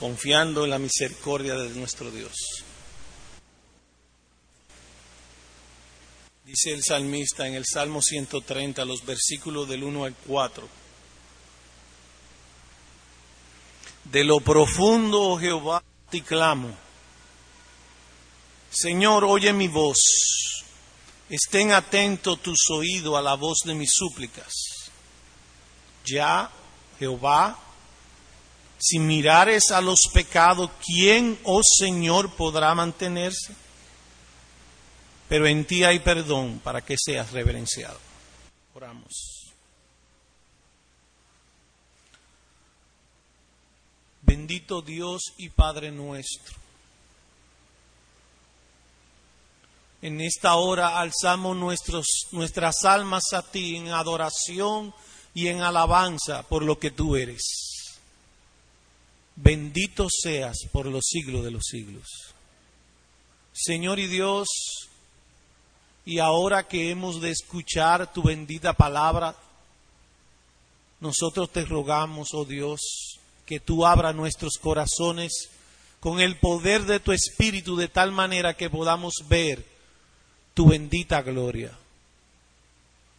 confiando en la misericordia de nuestro Dios. Dice el salmista en el Salmo 130, los versículos del 1 al 4. De lo profundo, oh Jehová, te clamo. Señor, oye mi voz. Estén atentos tus oídos a la voz de mis súplicas. Ya, Jehová, si mirares a los pecados, ¿quién, oh Señor, podrá mantenerse? Pero en ti hay perdón para que seas reverenciado. Oramos. Bendito Dios y Padre nuestro. En esta hora alzamos nuestros, nuestras almas a ti en adoración y en alabanza por lo que tú eres bendito seas por los siglos de los siglos. Señor y Dios, y ahora que hemos de escuchar tu bendita palabra, nosotros te rogamos, oh Dios, que tú abra nuestros corazones con el poder de tu Espíritu de tal manera que podamos ver tu bendita gloria.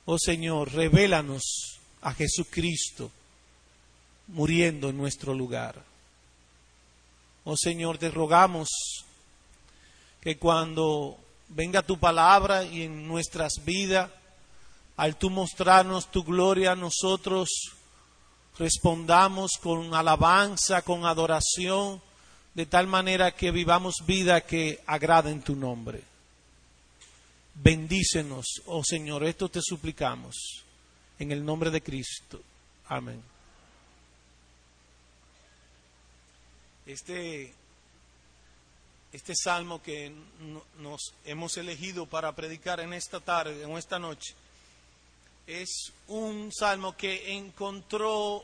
Oh Señor, revélanos a Jesucristo muriendo en nuestro lugar. Oh Señor, te rogamos que cuando venga tu palabra y en nuestras vidas, al tú mostrarnos tu gloria, nosotros respondamos con alabanza, con adoración, de tal manera que vivamos vida que agrada en tu nombre. Bendícenos, oh Señor, esto te suplicamos, en el nombre de Cristo. Amén. Este, este salmo que nos hemos elegido para predicar en esta tarde, en esta noche, es un salmo que encontró,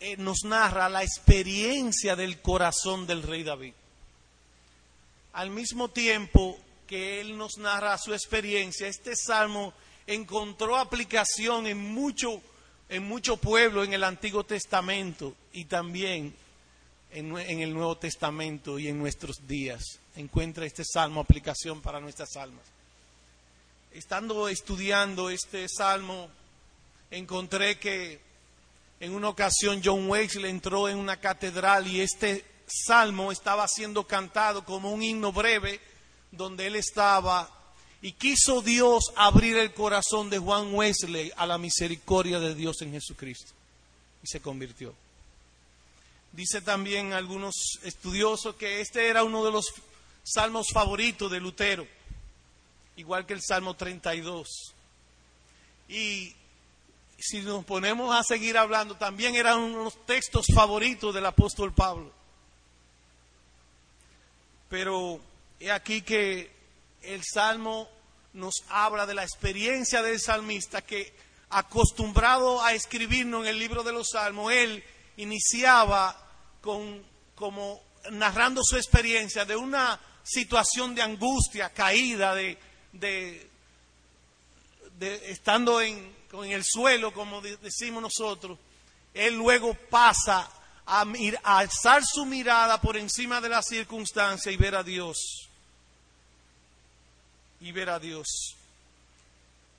eh, nos narra la experiencia del corazón del rey David. Al mismo tiempo que él nos narra su experiencia, este salmo encontró aplicación en mucho, en mucho pueblo en el Antiguo Testamento y también en, el Nuevo Testamento y en nuestros días. Encuentra este salmo aplicación para nuestras almas. Estando estudiando este salmo, encontré que en una ocasión John Wesley entró en una catedral y este salmo estaba siendo cantado como un himno breve donde él estaba y quiso Dios abrir el corazón de Juan Wesley a la misericordia de Dios en Jesucristo y se convirtió. Dice también algunos estudiosos que este era uno de los salmos favoritos de Lutero, igual que el Salmo 32. Y si nos ponemos a seguir hablando, también eran unos textos favoritos del apóstol Pablo. Pero he aquí que el Salmo nos habla de la experiencia del salmista que acostumbrado a escribirnos en el libro de los Salmos, él iniciaba con, como narrando su experiencia de una situación de angustia, caída, de, de, estando en, en, el suelo, como decimos nosotros, él luego pasa a, a alzar su mirada por encima de la circunstancia y ver a Dios. Y ver a Dios.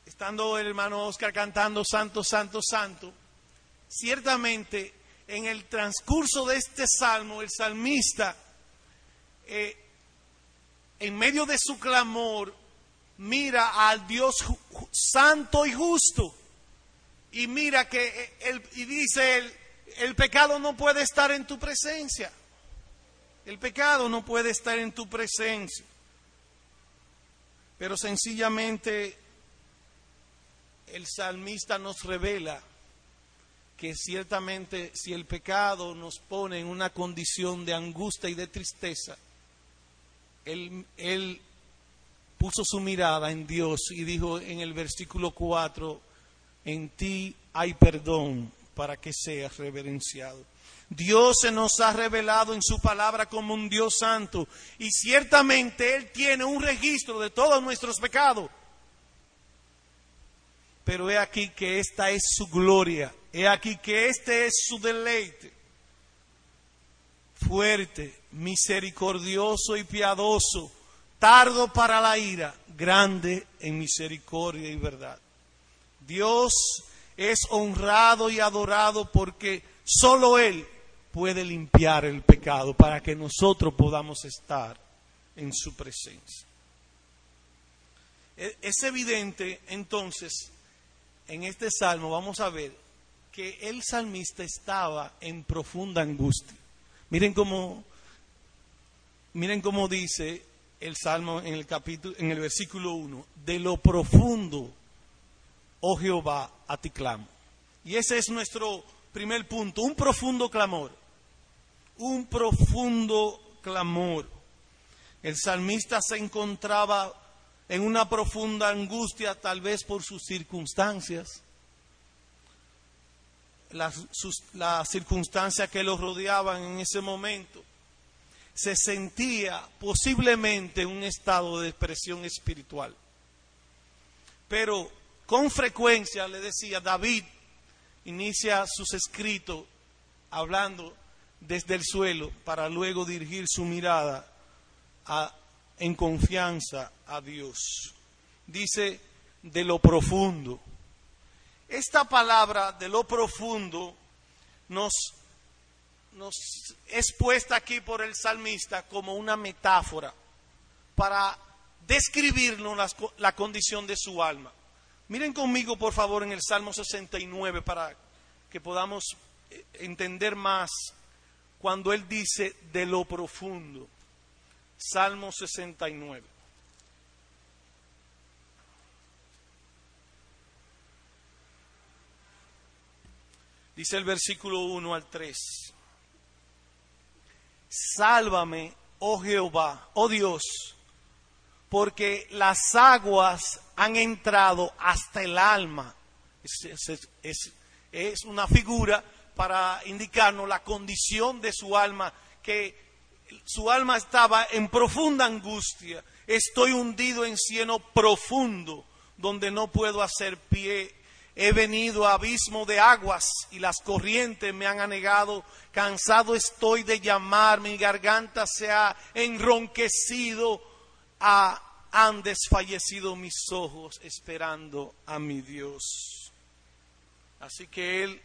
Estando el hermano Oscar cantando Santo, Santo, Santo, ciertamente en el transcurso de este salmo, el salmista, eh, en medio de su clamor, mira al Dios santo y justo. Y mira que eh, él, y dice el pecado no puede estar en tu presencia. El pecado no puede estar en tu presencia. Pero sencillamente el salmista nos revela que ciertamente si el pecado nos pone en una condición de angustia y de tristeza, él, él puso su mirada en Dios y dijo en el versículo 4, en ti hay perdón para que seas reverenciado. Dios se nos ha revelado en su palabra como un Dios santo y ciertamente Él tiene un registro de todos nuestros pecados. Pero he aquí que esta es su gloria He aquí que este es su deleite. fuerte, misericordioso y piadoso, tardo para la ira, grande en misericordia y verdad. Dios es honrado y adorado porque solo Él puede limpiar el pecado para que nosotros podamos estar en su presencia. E, es evidente entonces en este salmo, vamos a ver, que el salmista estaba en profunda angustia. Miren cómo, miren cómo dice el salmo en el capítulo, en el versículo 1, de lo profundo, oh Jehová, a ti clamo. Y ese es nuestro primer punto, un profundo clamor, un profundo clamor. El salmista se encontraba en una profunda angustia, tal vez por sus circunstancias, las, circunstancias que lo rodeaban en ese momento. Se sentía posiblemente en un estado de depresión espiritual. Pero con frecuencia, le decía, David inicia sus escritos hablando desde el suelo para luego dirigir su mirada en confianza a Dios. Dice de lo profundo. Esta palabra de lo profundo nos, nos es puesta aquí por el salmista como una metáfora para describirnos la, la condición de su alma. Miren conmigo, por favor, en el Salmo 69 para que podamos eh, entender más cuando él dice de lo profundo. Salmo 69. Dice el versículo 1 al 3. Sálvame, oh Jehová, oh Dios, porque las aguas han entrado hasta el alma. Es, es una figura para indicarnos la condición de su alma que su alma estaba en profunda angustia. Estoy hundido en cieno profundo, donde no puedo hacer pie. He venido a abismo de aguas y las corrientes me han anegado. Cansado estoy de llamar, mi garganta se ha enronquecido. han desfallecido mis ojos esperando a mi Dios. Así que Él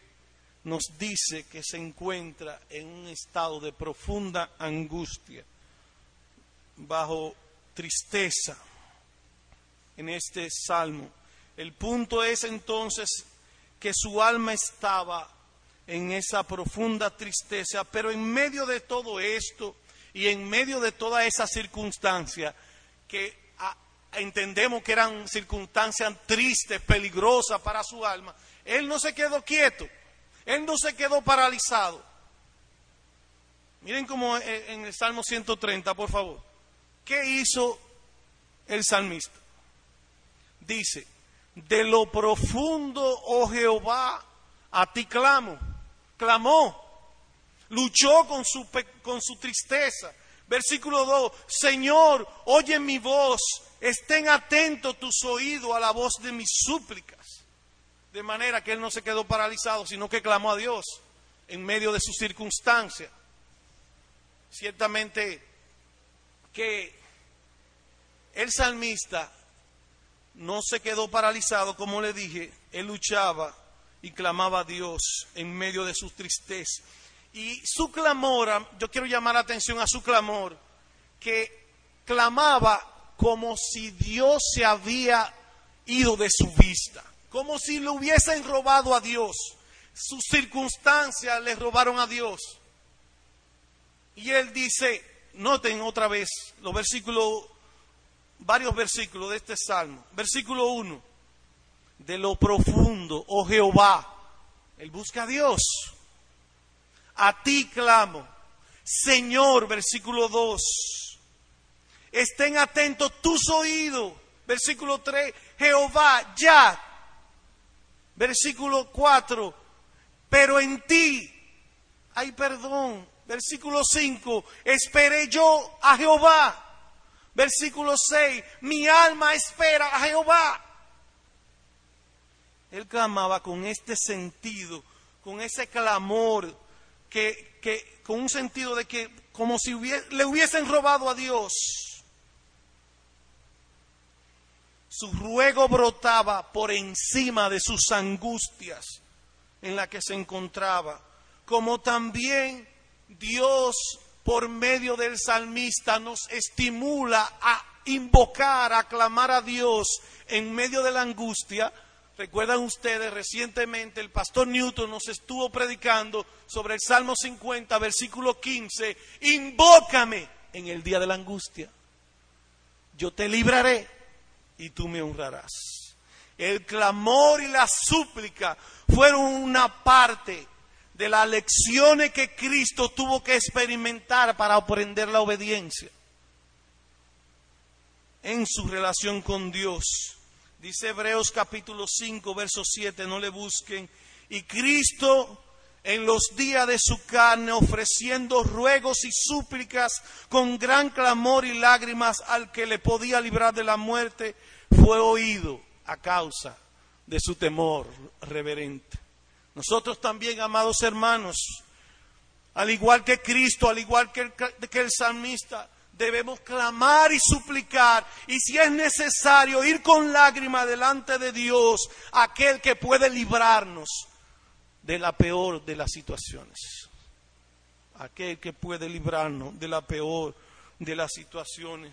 nos dice que se encuentra en un estado de profunda angustia, bajo tristeza en este salmo. El punto es entonces que su alma estaba en esa profunda tristeza, pero en medio de todo esto y en medio de toda esa circunstancia que entendemos que eran circunstancias tristes, peligrosas para su alma, él no se quedó quieto. Él no se quedó paralizado. Miren como en el Salmo 130, por favor. ¿Qué hizo el salmista? Dice, de lo profundo, oh Jehová, a ti clamo. Clamó. Luchó con su, con su tristeza. Versículo 2, Señor, oye mi voz, estén atentos tus oídos a la voz de mis súplicas. De manera que él no se quedó paralizado, sino que clamó a Dios en medio de sus circunstancias. Ciertamente que el salmista no se quedó paralizado, como le dije, él luchaba y clamaba a Dios en medio de su tristeza. Y su clamor, yo quiero llamar la atención a su clamor, que clamaba como si Dios se había ido de su vista como si le hubiesen robado a Dios. Sus circunstancias le robaron a Dios. Y él dice, noten otra vez los versículos, varios versículos de este salmo. Versículo 1, de lo profundo, oh Jehová, él busca a Dios. A ti clamo, Señor, versículo 2. Estén atentos tus oídos. Versículo 3, Jehová, ya Versículo 4, pero en ti hay perdón. Versículo 5, esperé yo a Jehová. Versículo 6, mi alma espera a Jehová. Él clamaba con este sentido, con ese clamor que, que, con un sentido de que como si le hubiesen robado a Dios. Su ruego brotaba por encima de sus angustias en la que se encontraba, como también Dios por medio del salmista nos estimula a invocar, a clamar a Dios en medio de la angustia. Recuerdan ustedes, recientemente el pastor Newton nos estuvo predicando sobre el Salmo 50, versículo 15, invócame en el día de la angustia. Yo te libraré y tú me honrarás. El clamor y la súplica fueron una parte de las lecciones que Cristo tuvo que experimentar para aprender la obediencia en su relación con Dios. Dice Hebreos capítulo 5, verso 7, no le busquen. Y Cristo en los días de su carne, ofreciendo ruegos y súplicas con gran clamor y lágrimas al que le podía librar de la muerte, fue oído a causa de su temor reverente. Nosotros también, amados hermanos, al igual que Cristo, al igual que el, que el salmista, debemos clamar y suplicar y si es necesario ir con lágrimas delante de Dios, aquel que puede librarnos de la peor de las situaciones. Aquel que puede librarnos de la peor de las situaciones.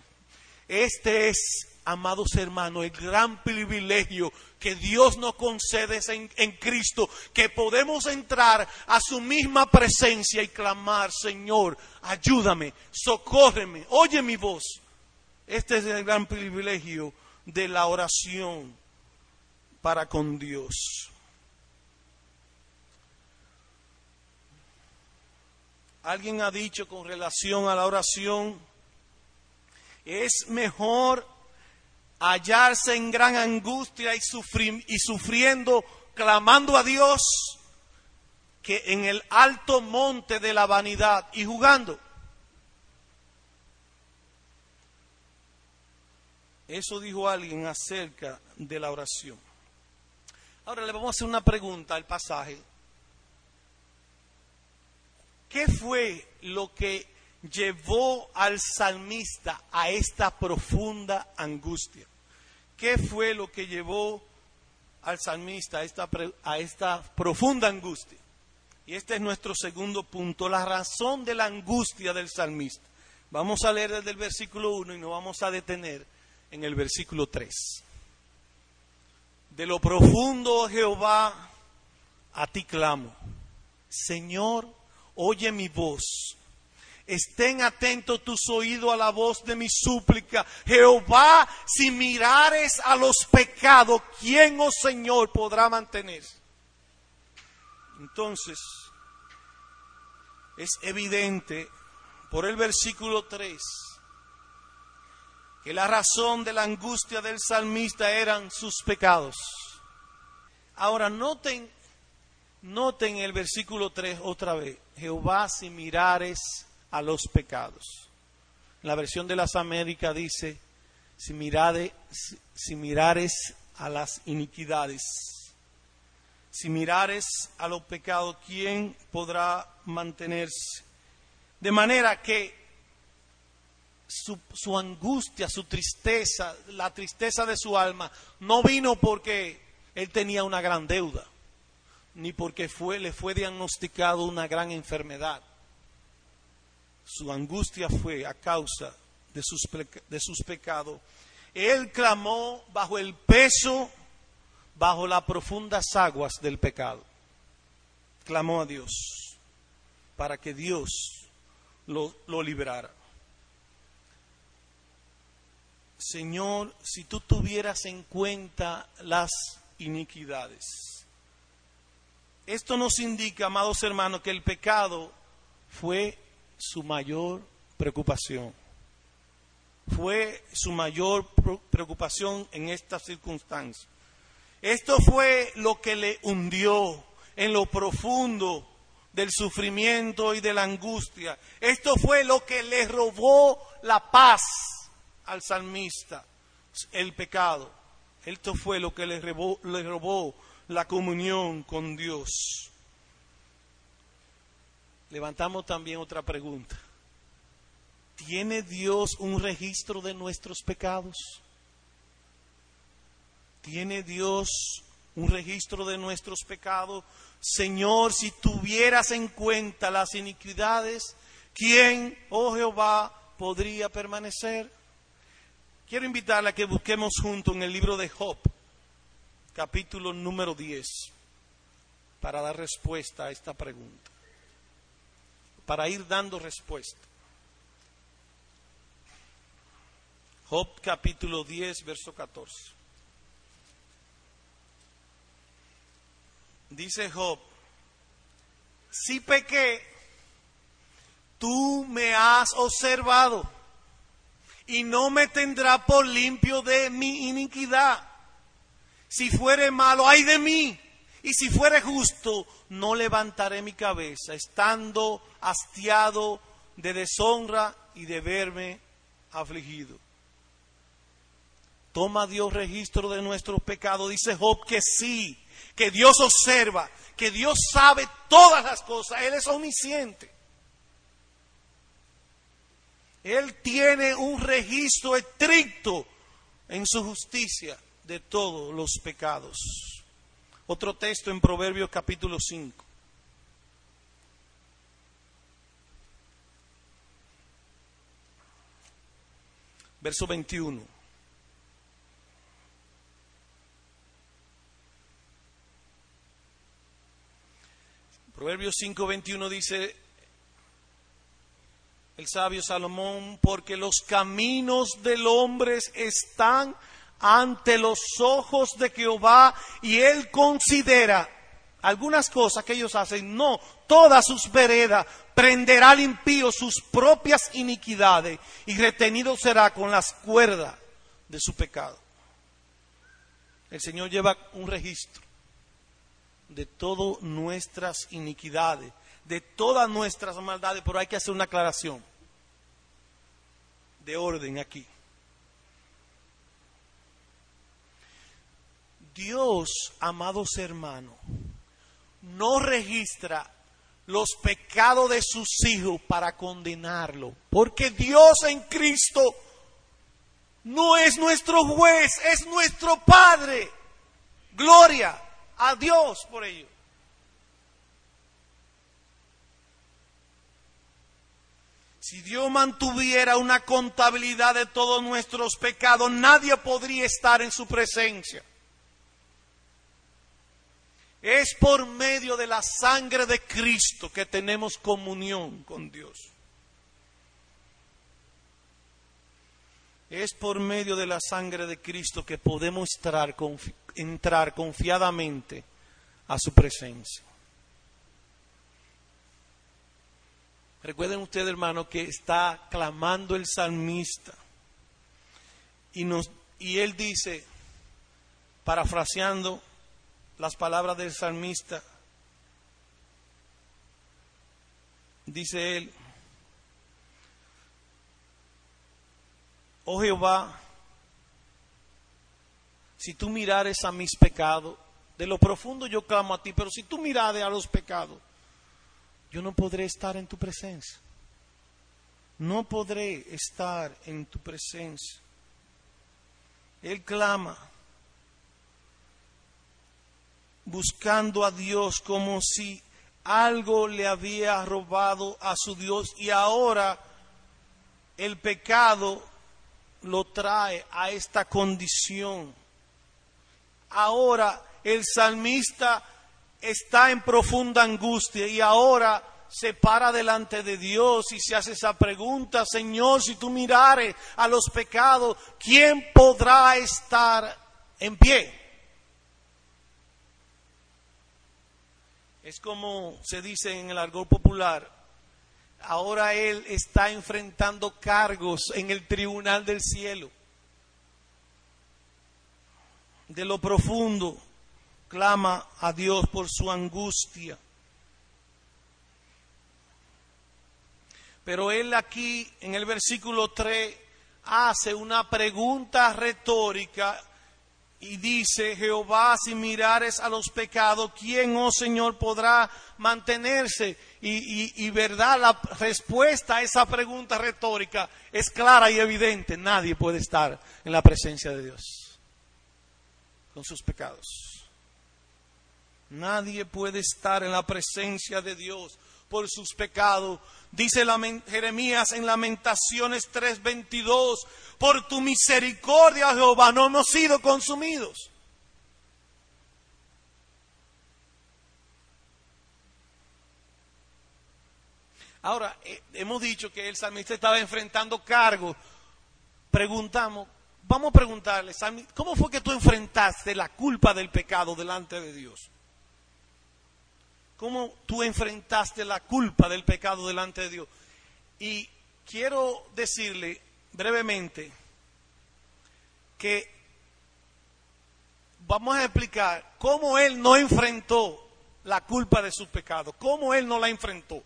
Este es, amados hermanos, el gran privilegio que Dios nos concede en, Cristo, que podemos entrar a su misma presencia y clamar, Señor, ayúdame, socórreme, oye mi voz. Este es el gran privilegio de la oración para con Dios. Alguien ha dicho con relación a la oración, es mejor hallarse en gran angustia y, y sufriendo, clamando a Dios, que en el alto monte de la vanidad y jugando. Eso dijo alguien acerca de la oración. Ahora le vamos a hacer una pregunta al pasaje. ¿Qué fue lo que llevó al salmista a esta profunda angustia? ¿Qué fue lo que llevó al salmista a esta, a esta profunda angustia? Y este es nuestro segundo punto, la razón de la angustia del salmista. Vamos a leer desde el versículo 1 y nos vamos a detener en el versículo 3. De lo profundo, Jehová, a ti clamo. Señor, oye mi voz. Estén atentos tus oídos a la voz de mi súplica. Jehová, si mirares a los pecados, ¿quién, oh Señor, podrá mantener? Entonces, es evidente por el versículo 3 que la razón de la angustia del salmista eran sus pecados. Ahora, noten Noten el versículo 3 otra vez. Jehová si mirares a los pecados. La versión de las Américas dice, si, mirade, si, mirares a las iniquidades. Si mirares a los pecados, ¿quién podrá mantenerse? De manera que su, su, angustia, su tristeza, la tristeza de su alma, no vino porque él tenía una gran deuda ni porque fue, le fue diagnosticado una gran enfermedad. Su angustia fue a causa de sus, de sus pecados. Él clamó bajo el peso, bajo las profundas aguas del pecado. Clamó a Dios para que Dios lo, lo librara. Señor, si tú tuvieras en cuenta las iniquidades, esto nos indica, amados hermanos, que el pecado fue su mayor preocupación. Fue su mayor preocupación en esta circunstancia. Esto fue lo que le hundió en lo profundo del sufrimiento y de la angustia. Esto fue lo que le robó la paz al salmista, el pecado. Esto fue lo que le robó, le robó la comunión con Dios. levantamos también otra pregunta. ¿Tiene Dios un registro de nuestros pecados? ¿Tiene Dios un registro de nuestros pecados? Señor, si tuvieras en cuenta las iniquidades, ¿quién, oh Jehová, podría permanecer? Quiero invitarle a que busquemos juntos en el libro de Job, capítulo número 10, para dar respuesta a esta pregunta, para ir dando respuesta. Job capítulo 10, verso 14. Dice Job, si pequé, tú me has observado y no me tendrá por limpio de mi iniquidad. Si fuere malo, ay de mí. Y si fuere justo, no levantaré mi cabeza, estando hastiado de deshonra y de verme afligido. ¿Toma Dios registro de nuestros pecados? Dice Job que sí, que Dios observa, que Dios sabe todas las cosas, Él es omnisciente. Él tiene un registro estricto en su justicia de todos los pecados. Otro texto en Proverbios capítulo 5. Verso 21. Proverbios 5:21 dice el sabio Salomón, porque los caminos del hombre están ante los ojos de Jehová y él considera algunas cosas que ellos hacen, no, todas sus veredas, prenderá al impío sus propias iniquidades y retenido será con las cuerdas de su pecado. El Señor lleva un registro de todas nuestras iniquidades, de todas nuestras maldades, pero hay que hacer una aclaración de orden aquí. Dios, amados hermanos, no registra los pecados de sus hijos para condenarlo, porque Dios en Cristo no es nuestro juez, es nuestro Padre. Gloria a Dios por ello. Si Dios mantuviera una contabilidad de todos nuestros pecados, nadie podría estar en su presencia. Es por medio de la sangre de Cristo que tenemos comunión con Dios. Es por medio de la sangre de Cristo que podemos entrar, confiadamente a su presencia. Recuerden ustedes, hermano, que está clamando el salmista. Y él dice, parafraseando las palabras del salmista, dice él, oh Jehová, si tú mirares a mis pecados, de lo profundo yo clamo a ti, pero si tú mirares a los pecados, yo no podré estar en tu presencia. No podré estar en tu presencia. Él clama, buscando a Dios como si algo le había robado a su Dios y ahora el pecado lo trae a esta condición ahora el salmista está en profunda angustia y ahora se para delante de Dios y se hace esa pregunta, Señor, si tú mirares a los pecados, ¿quién podrá estar en pie? Es como se dice en el argot popular, ahora él está enfrentando cargos en el tribunal del cielo de lo profundo, clama a Dios por su angustia. Pero él aquí en el versículo 3 hace una pregunta retórica y dice, Jehová, si mirares a los pecados, ¿quién, oh Señor, podrá mantenerse? Y, y, verdad, la respuesta a esa pregunta retórica es clara y evidente. Nadie puede estar en la presencia de Dios con sus pecados. Nadie puede estar en la presencia de Dios por sus pecados. Dice Jeremías en Lamentaciones 3:22, por tu misericordia, Jehová, no hemos sido consumidos. Ahora, eh, hemos dicho que el salmista estaba enfrentando cargos. Preguntamos, vamos a preguntarle, ¿cómo fue que tú enfrentaste la culpa del pecado delante de Dios? ¿Cómo tú enfrentaste la culpa del pecado delante de Dios? Y quiero decirle brevemente que vamos a explicar cómo él no enfrentó la culpa de su pecado, cómo él no la enfrentó.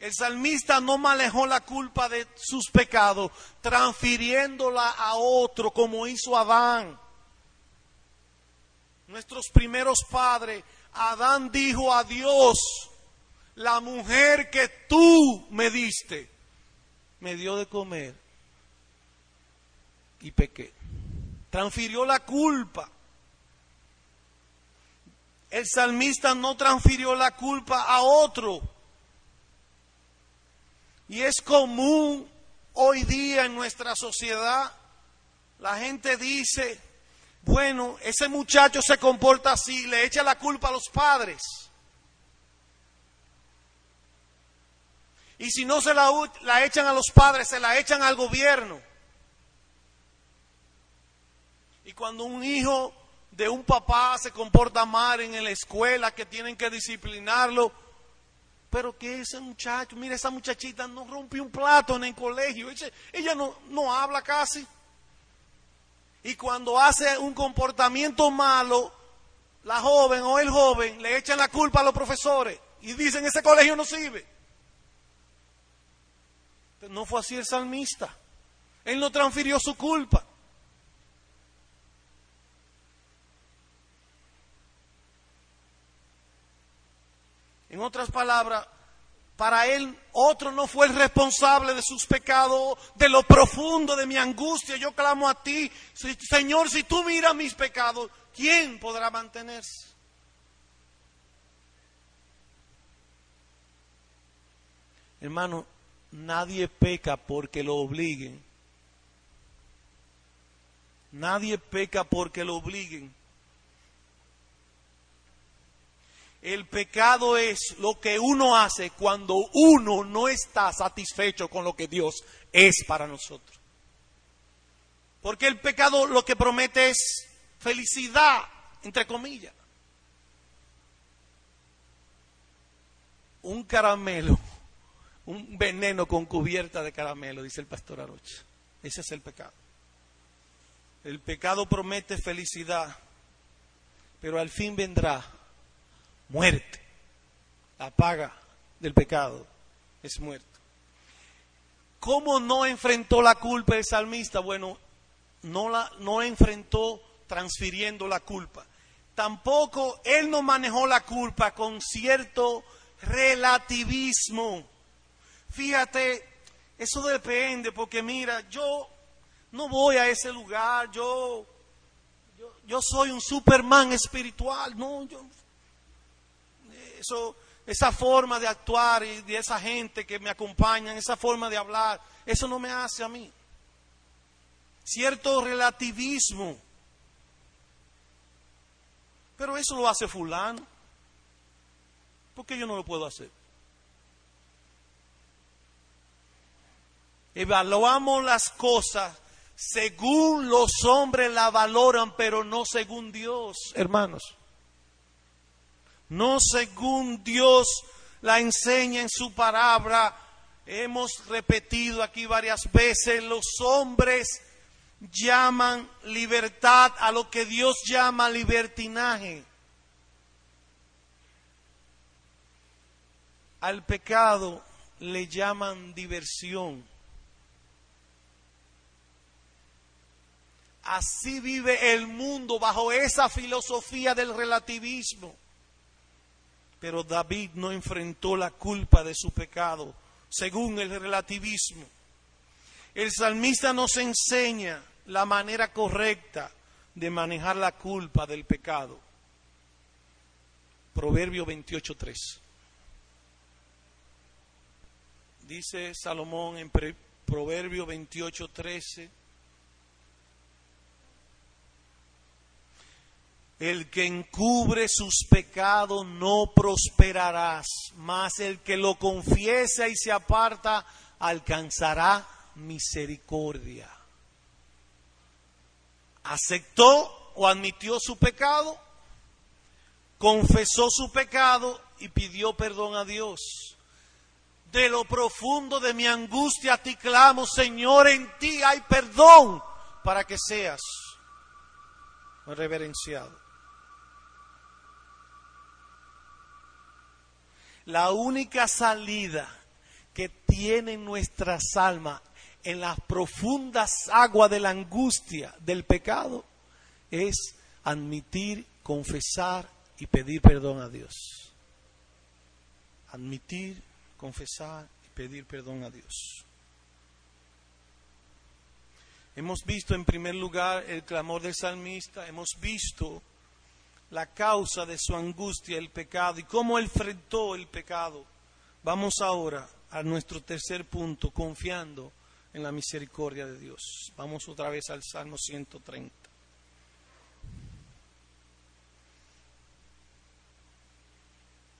El salmista no manejó la culpa de sus pecados transfiriéndola a otro como hizo Adán. Nuestros primeros padres, Adán dijo a Dios, la mujer que tú me diste, me dio de comer y pequé. Transfirió la culpa. El salmista no transfirió la culpa a otro. Y es común hoy día en nuestra sociedad, la gente dice, bueno, ese muchacho se comporta así, le echa la culpa a los padres. Y si no se la, echan a los padres, se la echan al gobierno. Y cuando un hijo de un papá se comporta mal en la escuela, que tienen que disciplinarlo, pero que ese muchacho, mira, esa muchachita no rompió un plato en el colegio. Ella, no, no habla casi. Y cuando hace un comportamiento malo, la joven o el joven le echan la culpa a los profesores y dicen ese colegio no sirve. No fue así el salmista. Él no transfirió su culpa. En otras palabras, para él otro no fue el responsable de sus pecados, de lo profundo de mi angustia. Yo clamo a ti, Señor, si tú miras mis pecados, ¿quién podrá mantenerse? Hermano, nadie peca porque lo obliguen. Nadie peca porque lo obliguen. El pecado es lo que uno hace cuando uno no está satisfecho con lo que Dios es para nosotros. Porque el pecado lo que promete es felicidad, entre comillas. Un caramelo, un veneno con cubierta de caramelo, dice el pastor Arocha. Ese es el pecado. El pecado promete felicidad, pero al fin vendrá muerte. La paga del pecado es muerte. ¿Cómo no enfrentó la culpa el salmista? Bueno, no la no enfrentó transfiriendo la culpa. Tampoco él no manejó la culpa con cierto relativismo. Fíjate, eso depende, porque mira, yo no voy a ese lugar, yo, yo, yo soy un Superman espiritual, no, yo eso, esa forma de actuar y de esa gente que me acompaña, esa forma de hablar, eso no me hace a mí. Cierto relativismo. Pero eso lo hace fulano. ¿Por qué yo no lo puedo hacer? Evaluamos las cosas según los hombres la valoran, pero no según Dios, hermanos no según Dios la enseña en su palabra. Hemos repetido aquí varias veces, los hombres llaman libertad a lo que Dios llama libertinaje. Al pecado le llaman diversión. Así vive el mundo bajo esa filosofía del relativismo. Pero David no enfrentó la culpa de su pecado según el relativismo. El salmista nos enseña la manera correcta de manejar la culpa del pecado. Proverbio 28.3. Dice Salomón en Proverbio 28.13. El que encubre sus pecados no prosperarás, mas el que lo confiesa y se aparta alcanzará misericordia. Aceptó o admitió su pecado, confesó su pecado y pidió perdón a Dios. De lo profundo de mi angustia a ti clamo, Señor, en ti hay perdón para que seas reverenciado. La única salida que tiene nuestras almas en las profundas aguas de la angustia del pecado es admitir, confesar y pedir perdón a Dios. Admitir, confesar y pedir perdón a Dios. Hemos visto en primer lugar el clamor del salmista, hemos visto la causa de su angustia, el pecado, y cómo enfrentó el pecado. Vamos ahora a nuestro tercer punto, confiando en la misericordia de Dios. Vamos otra vez al Salmo 130.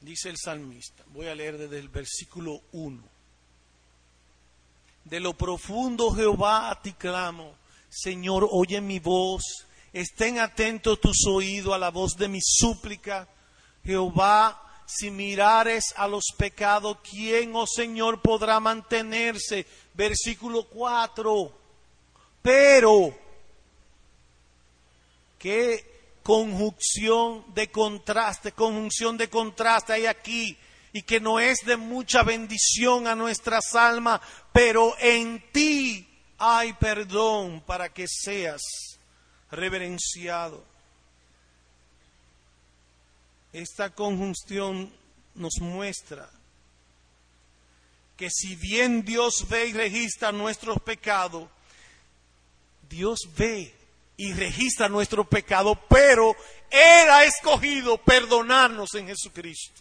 Dice el salmista, voy a leer desde el versículo 1. De lo profundo, Jehová, a ti clamo. Señor, oye mi voz Estén atentos tus oídos a la voz de mi súplica. Jehová, si mirares a los pecados, ¿quién, oh Señor, podrá mantenerse? Versículo 4. Pero, qué conjunción de contraste, conjunción de contraste hay aquí y que no es de mucha bendición a nuestras almas, pero en ti hay perdón para que seas reverenciado. Esta conjunción nos muestra que si bien Dios ve y registra nuestros pecados, Dios ve y registra nuestro pecado, pero Él ha escogido perdonarnos en Jesucristo.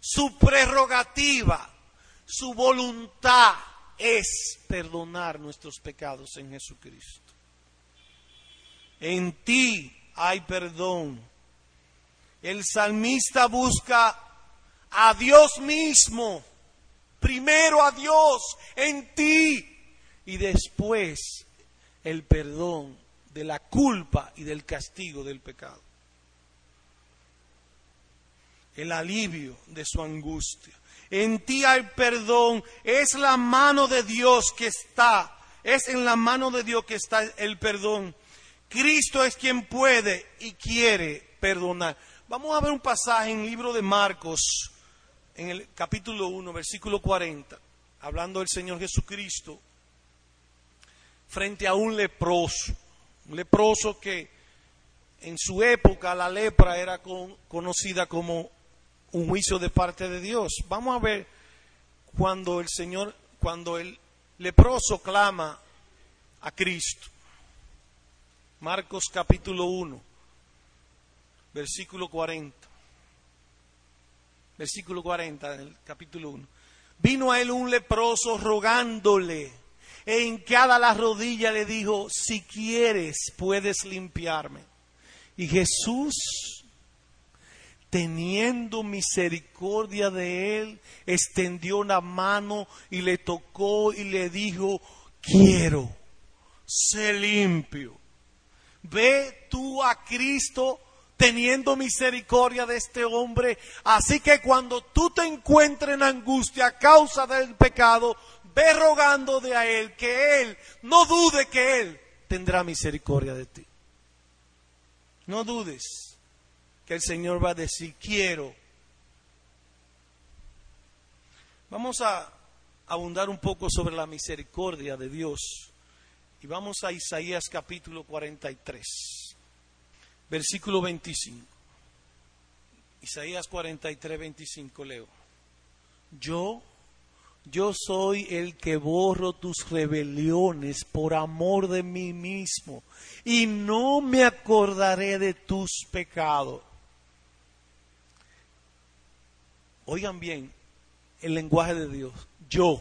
Su prerrogativa, su voluntad es perdonar nuestros pecados en Jesucristo en ti hay perdón. El salmista busca a Dios mismo, primero a Dios en ti y después el perdón de la culpa y del castigo del pecado. El alivio de su angustia. En ti hay perdón, es la mano de Dios que está, es en la mano de Dios que está el perdón Cristo es quien puede y quiere perdonar. Vamos a ver un pasaje en el libro de Marcos, en el capítulo 1, versículo 40, hablando del Señor Jesucristo, frente a un leproso, un leproso que en su época la lepra era conocida como un juicio de parte de Dios. Vamos a ver cuando el Señor, cuando el leproso clama a Cristo. Marcos capítulo 1, versículo 40. Versículo 40 del capítulo 1. Vino a él un leproso rogándole, e hincada la rodilla le dijo, si quieres puedes limpiarme. Y Jesús, teniendo misericordia de él, extendió una mano y le tocó y le dijo, quiero, sé limpio ve tú a Cristo teniendo misericordia de este hombre. Así que cuando tú te encuentres en angustia a causa del pecado, ve rogando de a Él que Él, no dude que Él tendrá misericordia de ti. No dudes que el Señor va a decir, quiero. Vamos a abundar un poco sobre la misericordia de Dios Y vamos a Isaías capítulo 43, versículo 25. Isaías 43, 25 leo. Yo, yo soy el que borro tus rebeliones por amor de mí mismo y no me acordaré de tus pecados. Oigan bien el lenguaje de Dios. Yo,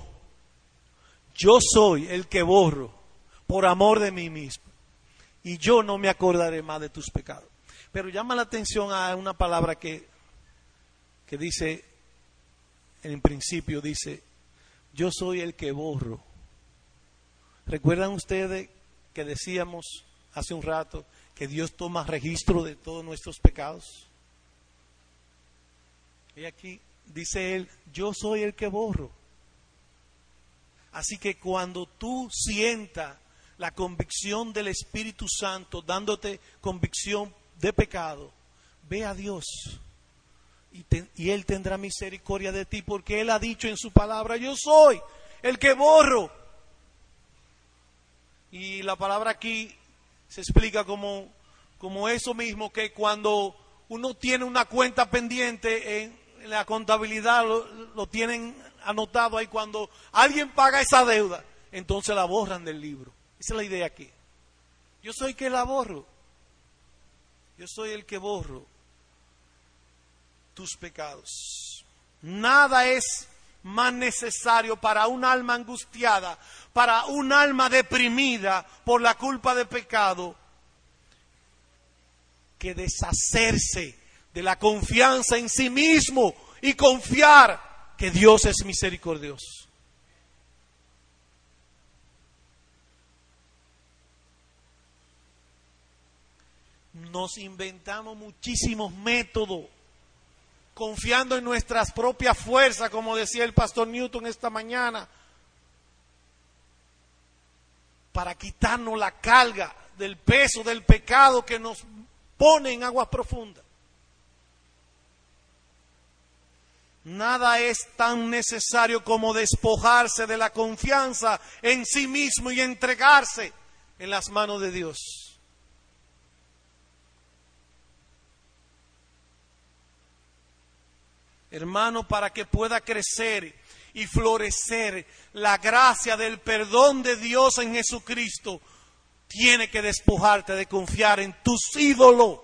yo soy el que borro por amor de mí mismo y yo no me acordaré más de tus pecados. Pero llama la atención a una palabra que, que dice, en principio dice, yo soy el que borro. ¿Recuerdan ustedes que decíamos hace un rato que Dios toma registro de todos nuestros pecados? Y aquí dice él, yo soy el que borro. Así que cuando tú sientas la convicción del Espíritu Santo dándote convicción de pecado, ve a Dios y, y, Él tendrá misericordia de ti porque Él ha dicho en su palabra, yo soy el que borro. Y la palabra aquí se explica como, como eso mismo, que cuando uno tiene una cuenta pendiente en, la contabilidad lo, tienen anotado ahí. Cuando alguien paga esa deuda, entonces la borran del libro. Esa es la idea aquí. Yo soy el que la borro. Yo soy el que borro tus pecados. Nada es más necesario para un alma angustiada, para un alma deprimida por la culpa de pecado, que deshacerse de la confianza en sí mismo y confiar que Dios es misericordioso. Nos inventamos muchísimos métodos, confiando en nuestras propias fuerzas, como decía el pastor Newton esta mañana, para quitarnos la carga del peso del pecado que nos pone en aguas profundas. Nada es tan necesario como despojarse de la confianza en sí mismo y entregarse en las manos de Dios. Hermano, para que pueda crecer y florecer la gracia del perdón de Dios en Jesucristo, tiene que despojarte de confiar en tus ídolos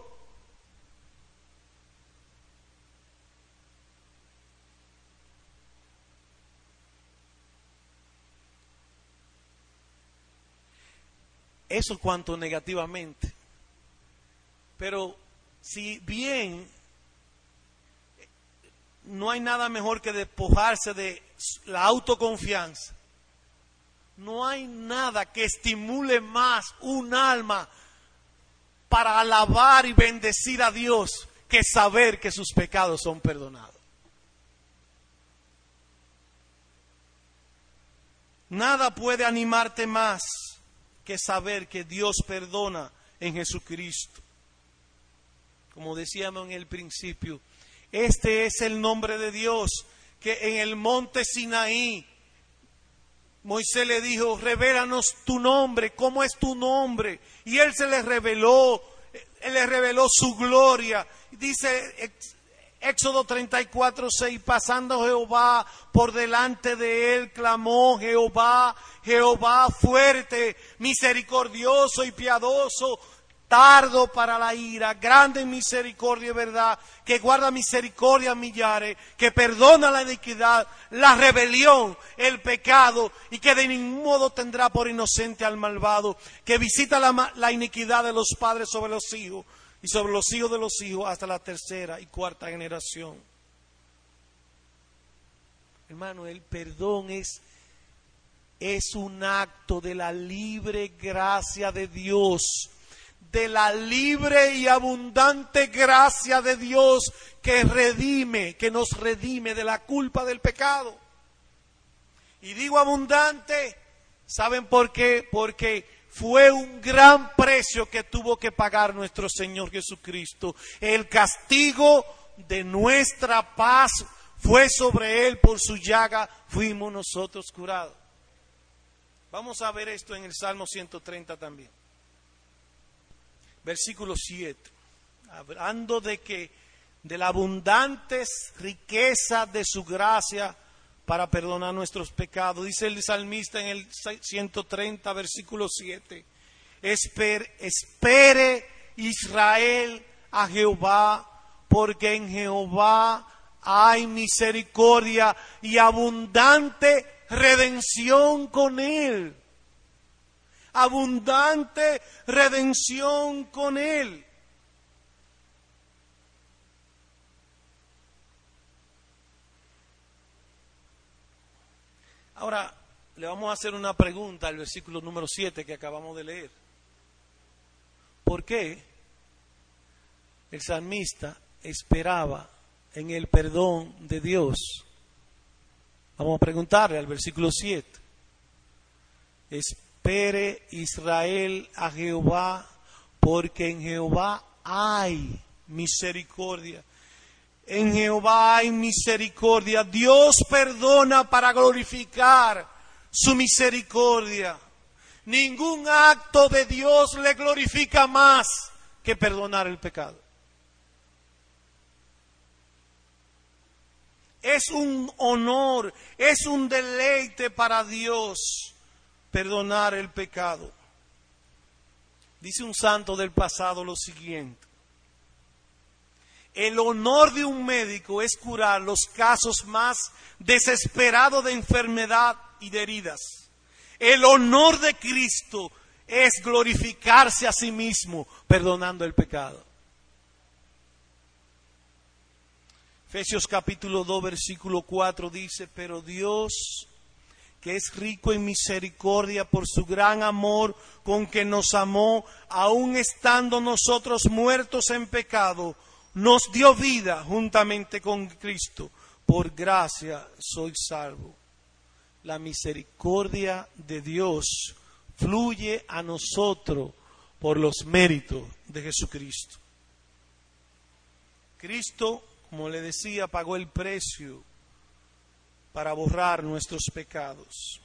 Eso cuanto negativamente. Pero si bien no hay nada mejor que despojarse de la autoconfianza, no hay nada que estimule más un alma para alabar y bendecir a Dios que saber que sus pecados son perdonados. Nada puede animarte más que saber que Dios perdona en Jesucristo. Como decíamos en el principio, este es el nombre de Dios que en el monte Sinaí Moisés le dijo, revélanos tu nombre, ¿cómo es tu nombre? Y él se le reveló, él le reveló su gloria. Dice Éxodo 34, 6, pasando Jehová por delante de él, clamó Jehová, Jehová fuerte, misericordioso y piadoso, tardo para la ira, grande en misericordia y verdad, que guarda misericordia a millares, que perdona la iniquidad, la rebelión, el pecado, y que de ningún modo tendrá por inocente al malvado, que visita la, la iniquidad de los padres sobre los hijos y sobre los hijos de los hijos hasta la tercera y cuarta generación. Hermano, el perdón es, es un acto de la libre gracia de Dios, de la libre y abundante gracia de Dios que redime, que nos redime de la culpa del pecado. Y digo abundante, ¿saben por qué? Porque fue un gran precio que tuvo que pagar nuestro Señor Jesucristo. El castigo de nuestra paz fue sobre Él, por su llaga fuimos nosotros curados. Vamos a ver esto en el Salmo 130 también. Versículo 7. Hablando de que de la abundante riqueza de su gracia para perdonar nuestros pecados. Dice el salmista en el 130, versículo 7. espere Israel a Jehová, porque en Jehová hay misericordia y abundante redención con Él. Abundante redención con Él. Ahora, le vamos a hacer una pregunta al versículo número 7 que acabamos de leer. ¿Por qué el salmista esperaba en el perdón de Dios? Vamos a preguntarle al versículo 7. Espere Israel a Jehová, porque en Jehová hay misericordia en Jehová hay misericordia. Dios perdona para glorificar su misericordia. Ningún acto de Dios le glorifica más que perdonar el pecado. Es un honor, es un deleite para Dios perdonar el pecado. Dice un santo del pasado lo siguiente. El honor de un médico es curar los casos más desesperados de enfermedad y de heridas. El honor de Cristo es glorificarse a sí mismo perdonando el pecado. Efesios capítulo 2 versículo 4 dice, pero Dios, que es rico en misericordia por su gran amor con que nos amó, aun estando nosotros muertos en pecado, nos dio vida juntamente con Cristo. Por gracia soy salvo. La misericordia de Dios fluye a nosotros por los méritos de Jesucristo. Cristo, como le decía, pagó el precio para borrar nuestros pecados.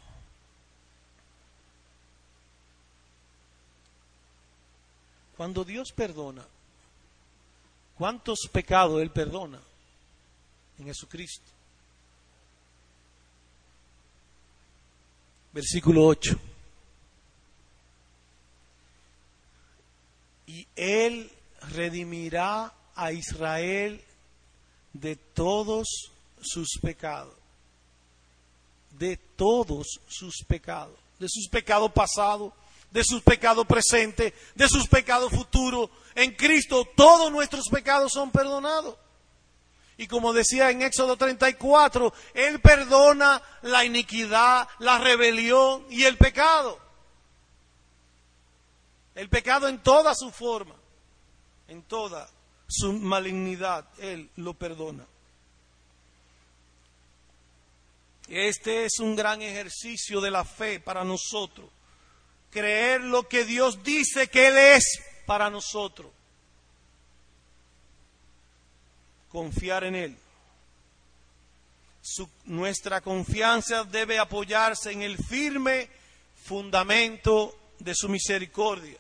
Cuando Dios perdona, ¿Cuántos pecados Él perdona en Jesucristo? Versículo 8. Y Él redimirá a Israel de todos sus pecados. De todos sus pecados. De sus pecados pasados, de sus pecados presentes, de sus pecados futuros, en Cristo todos nuestros pecados son perdonados. Y como decía en Éxodo 34, Él perdona la iniquidad, la rebelión y el pecado. El pecado en toda su forma, en toda su malignidad, Él lo perdona. Este es un gran ejercicio de la fe para nosotros. Creer lo que Dios dice que Él es para nosotros. Confiar en Él. nuestra confianza debe apoyarse en el firme fundamento de su misericordia.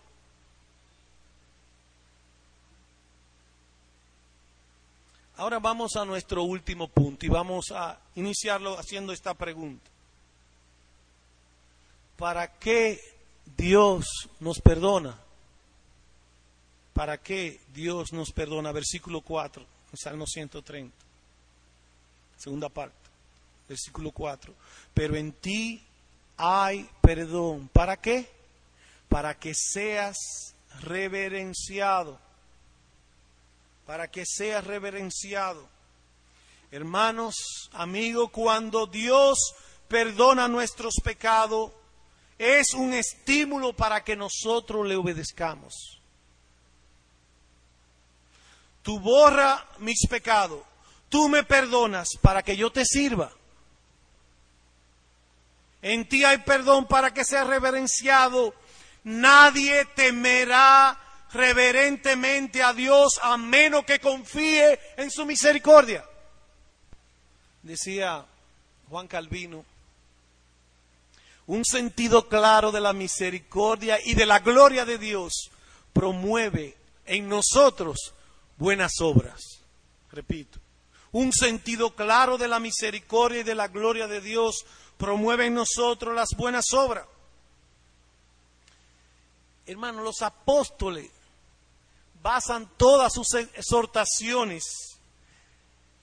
Ahora vamos a nuestro último punto y vamos a iniciarlo haciendo esta pregunta. ¿Para qué Dios nos perdona? ¿Para qué Dios nos perdona? Versículo 4, Salmo 130. Segunda parte, versículo 4. Pero en ti hay perdón. ¿Para qué? Para que seas reverenciado. Para que seas reverenciado. Hermanos, amigos, cuando Dios perdona nuestros pecados, es un estímulo para que nosotros le obedezcamos. Tú borra mis pecados, tú me perdonas para que yo te sirva. En ti hay perdón para que sea reverenciado. Nadie temerá reverentemente a Dios a menos que confíe en su misericordia. Decía Juan Calvino, Un sentido claro de la misericordia y de la gloria de Dios promueve en nosotros buenas obras. Repito, un sentido claro de la misericordia y de la gloria de Dios promueve en nosotros las buenas obras. Hermanos, los apóstoles basan todas sus exhortaciones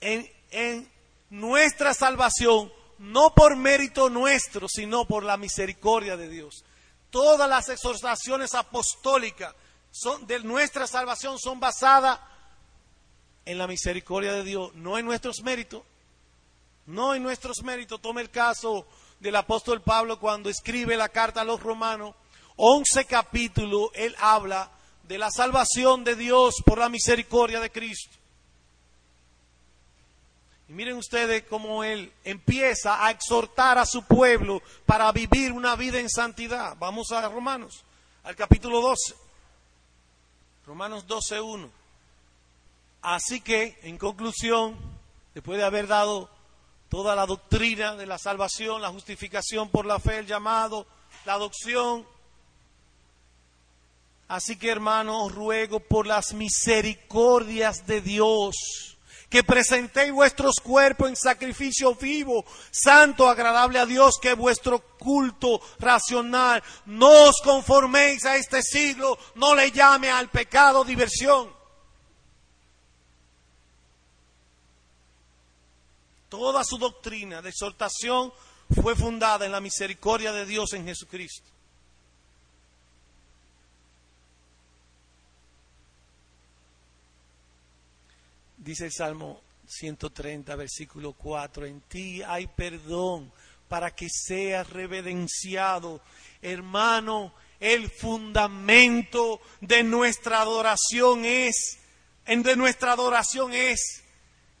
en, nuestra salvación, no por mérito nuestro, sino por la misericordia de Dios. Todas las exhortaciones apostólicas son, de nuestra salvación son basadas en la misericordia de Dios, no en nuestros méritos. No en nuestros méritos. Tome el caso del apóstol Pablo cuando escribe la carta a los romanos. Once capítulos, él habla de la salvación de Dios por la misericordia de Cristo. Y miren ustedes cómo él empieza a exhortar a su pueblo para vivir una vida en santidad. Vamos a Romanos, al capítulo 12. Romanos 12, 1. Así que, en conclusión, después de haber dado toda la doctrina de la salvación, la justificación por la fe, el llamado, la adopción, así que hermanos, ruego por las misericordias de Dios que presentéis vuestros cuerpos en sacrificio vivo, santo, agradable a Dios, que vuestro culto racional. No os conforméis a este siglo, no le llame al pecado diversión. Toda su doctrina de exhortación fue fundada en la misericordia de Dios en Jesucristo. Dice el Salmo 130, versículo 4, en ti hay perdón para que seas reverenciado. Hermano, el fundamento de nuestra adoración es, de nuestra adoración es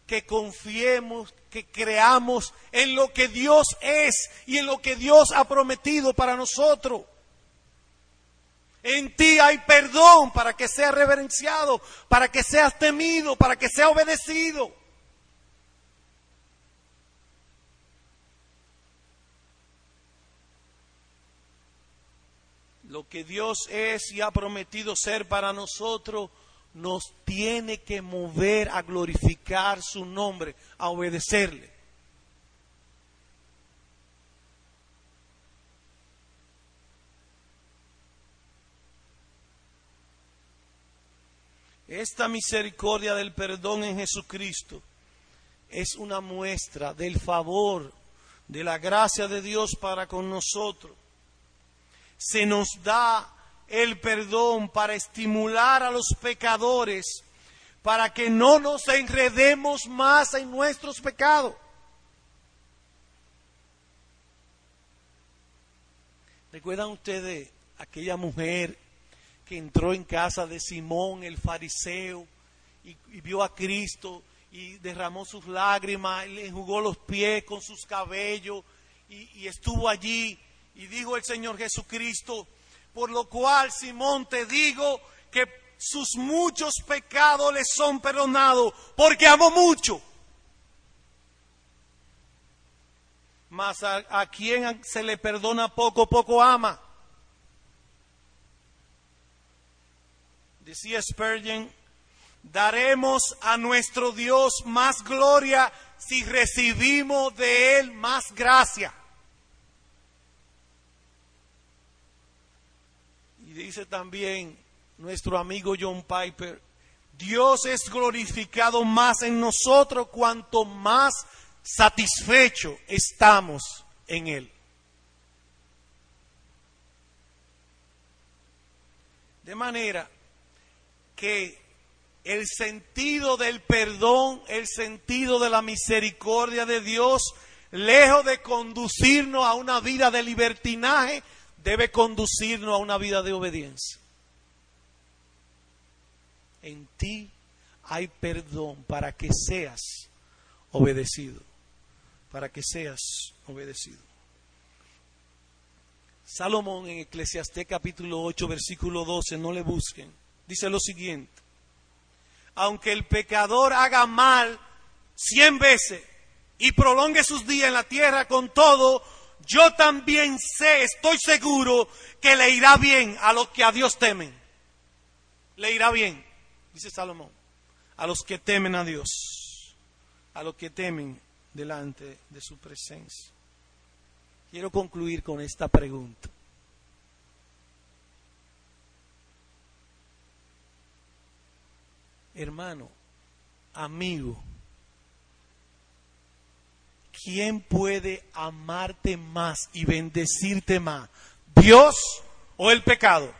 que confiemos, que creamos en lo que Dios es y en lo que Dios ha prometido para nosotros. En ti hay perdón para que seas reverenciado, para que seas temido, para que sea obedecido. Lo que Dios es y ha prometido ser para nosotros nos tiene que mover a glorificar su nombre, a obedecerle. Esta misericordia del perdón en Jesucristo es una muestra del favor, de la gracia de Dios para con nosotros. Se nos da el perdón para estimular a los pecadores, para que no nos enredemos más en nuestros pecados. ¿Recuerdan ustedes aquella mujer que entró en casa de Simón el fariseo y, vio a Cristo y derramó sus lágrimas, y le enjugó los pies con sus cabellos y estuvo allí y dijo el Señor Jesucristo, por lo cual, Simón, te digo que sus muchos pecados le son perdonados, porque amo mucho. Mas a, quien se le perdona poco, poco ama. Decía Spurgeon, daremos a nuestro Dios más gloria si recibimos de Él más gracia. Y dice también nuestro amigo John Piper, Dios es glorificado más en nosotros cuanto más satisfecho estamos en Él. De manera que el sentido del perdón, el sentido de la misericordia de Dios, lejos de conducirnos a una vida de libertinaje, debe conducirnos a una vida de obediencia. En ti hay perdón para que seas obedecido, para que seas obedecido. Salomón en Eclesiastés capítulo 8 versículo 12, no le busquen, dice lo siguiente, aunque el pecador haga mal cien veces y prolongue sus días en la tierra, con todo yo también sé, estoy seguro que le irá bien a los que a Dios temen. Le irá bien, dice Salomón, a los que temen a Dios, a los que temen delante de su presencia. Quiero concluir con esta pregunta. Hermano, amigo, ¿quién puede amarte más y bendecirte más? ¿Dios o el pecado?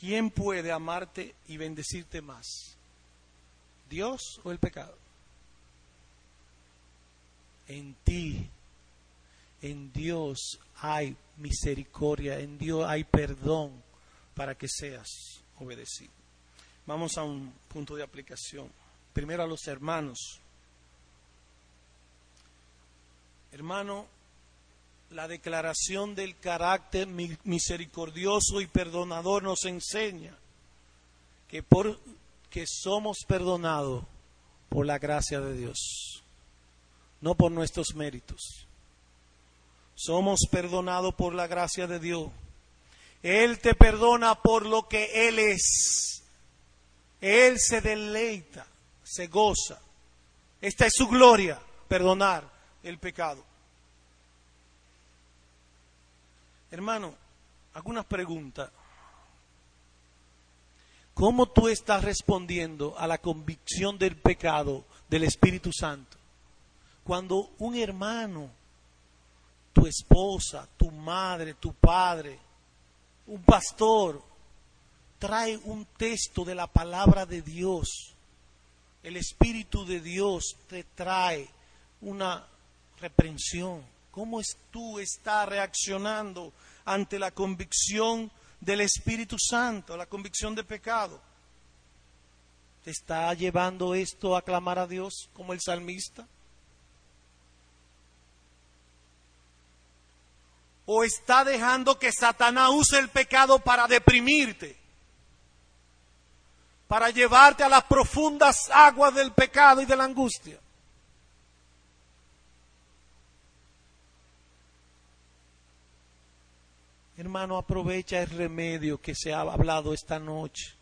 ¿Quién puede amarte y bendecirte más? ¿Dios o el pecado? En ti, en Dios hay misericordia, en Dios hay perdón para que seas obedecido. Vamos a un punto de aplicación. Primero a los hermanos. Hermano, la declaración del carácter misericordioso y perdonador nos enseña que, por, que somos perdonados por la gracia de Dios, no por nuestros méritos. Somos perdonados por la gracia de Dios. Él te perdona por lo que Él es. Él se deleita, se goza. Esta es su gloria, perdonar el pecado. Hermano, algunas preguntas. ¿Cómo tú estás respondiendo a la convicción del pecado del Espíritu Santo? Cuando un hermano, tu esposa, tu madre, tu padre, un pastor, trae un texto de la palabra de Dios, el Espíritu de Dios te trae una reprensión. ¿Cómo es, tú estás reaccionando ante la convicción del Espíritu Santo, la convicción de pecado? ¿Te está llevando esto a clamar a Dios como el salmista? ¿O está dejando que Satanás use el pecado para deprimirte? para llevarte a las profundas aguas del pecado y de la angustia. Hermano, aprovecha el remedio que se ha hablado esta noche.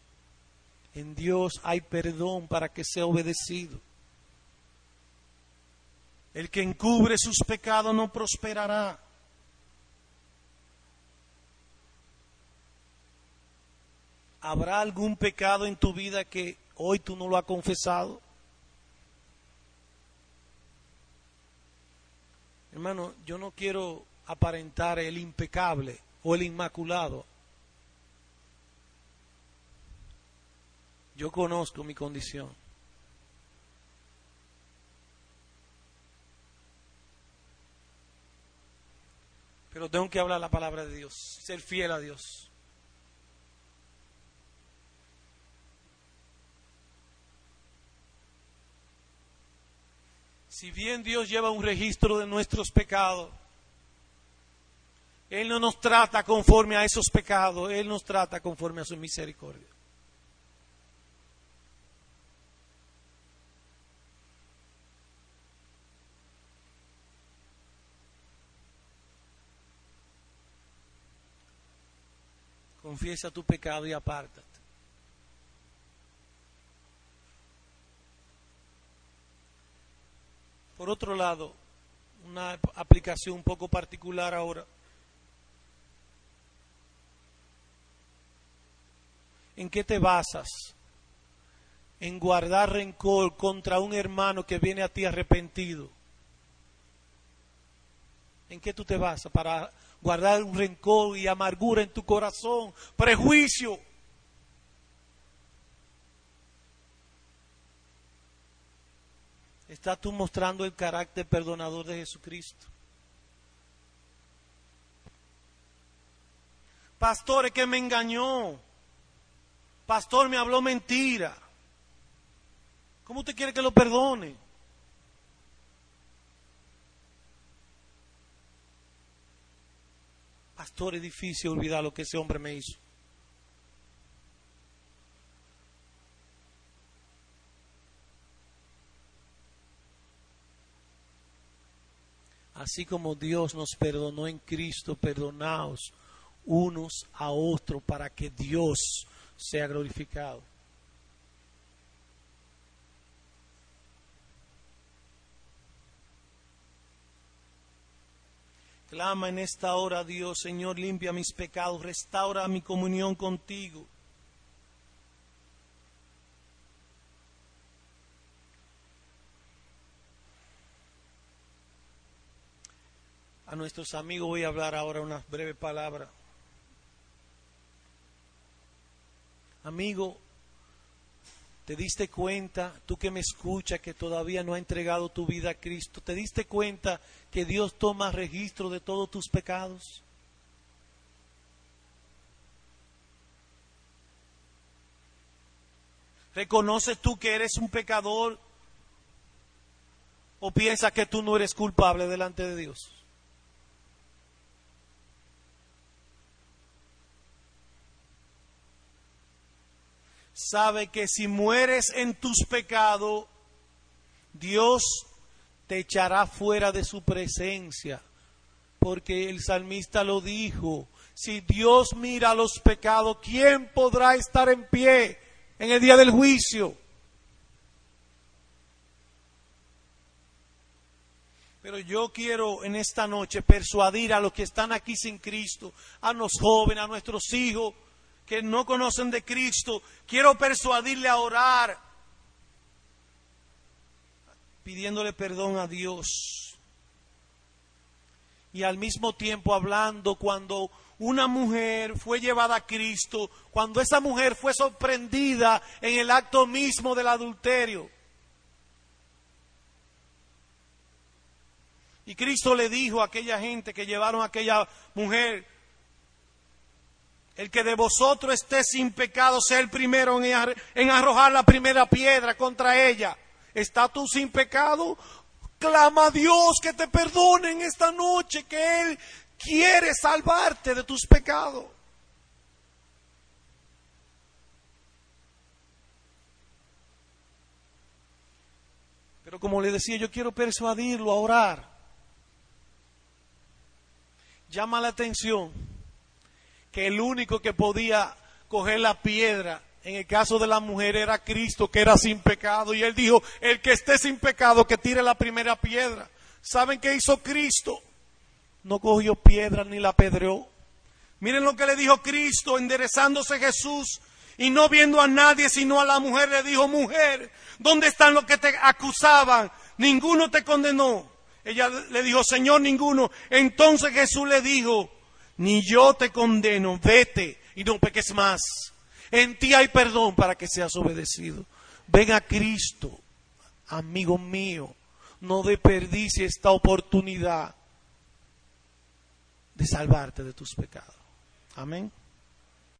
En Dios hay perdón para que sea obedecido. El que encubre sus pecados no prosperará. ¿Habrá algún pecado en tu vida que hoy tú no lo has confesado? Hermano, yo no quiero aparentar el impecable o el inmaculado. Yo conozco mi condición. Pero tengo que hablar la palabra de Dios, ser fiel a Dios. Si bien Dios lleva un registro de nuestros pecados, Él no nos trata conforme a esos pecados, Él nos trata conforme a su misericordia. Confiesa tu pecado y apártate. Por otro lado, una aplicación un poco particular ahora. ¿En qué te basas? En guardar rencor contra un hermano que viene a ti arrepentido. ¿En qué tú te basas para guardar un rencor y amargura en tu corazón? Prejuicio. ¿Estás tú mostrando el carácter perdonador de Jesucristo? Pastor, es que me engañó. Pastor, me habló mentira. ¿Cómo usted quiere que lo perdone? Pastor, es difícil olvidar lo que ese hombre me hizo. Así como Dios nos perdonó en Cristo, perdonaos unos a otros para que Dios sea glorificado. Clama en esta hora, Dios, Señor, limpia mis pecados, restaura mi comunión contigo. A nuestros amigos voy a hablar ahora una breve palabra. Amigo, ¿te diste cuenta, tú que me escuchas, que todavía no ha entregado tu vida a Cristo? ¿Te diste cuenta que Dios toma registro de todos tus pecados? ¿Reconoces tú que eres un pecador? ¿O piensas que tú no eres culpable delante de Dios? Sabe que si mueres en tus pecados, Dios te echará fuera de su presencia. Porque el salmista lo dijo, si Dios mira los pecados, ¿quién podrá estar en pie en el día del juicio? Pero yo quiero en esta noche persuadir a los que están aquí sin Cristo, a los jóvenes, a nuestros hijos, que no conocen de Cristo, quiero persuadirle a orar, pidiéndole perdón a Dios. Y al mismo tiempo hablando cuando una mujer fue llevada a Cristo, cuando esa mujer fue sorprendida en el acto mismo del adulterio. Y Cristo le dijo a aquella gente que llevaron a aquella mujer, el que de vosotros esté sin pecado sea el primero en arrojar la primera piedra contra ella. ¿Está tú sin pecado? Clama a Dios que te perdone en esta noche, que Él quiere salvarte de tus pecados. Pero como le decía, yo quiero persuadirlo a orar. Llama la atención que el único que podía coger la piedra en el caso de la mujer era Cristo, que era sin pecado. Y él dijo, el que esté sin pecado, que tire la primera piedra. ¿Saben qué hizo Cristo? No cogió piedra ni la pedreó. Miren lo que le dijo Cristo, enderezándose Jesús y no viendo a nadie sino a la mujer, le dijo, mujer, ¿dónde están los que te acusaban? Ninguno te condenó. Ella le dijo, Señor, ninguno. Entonces Jesús le dijo, ni yo te condeno, vete y no peques más. En ti hay perdón para que seas obedecido. Ven a Cristo, amigo mío, no desperdicie esta oportunidad de salvarte de tus pecados. Amén.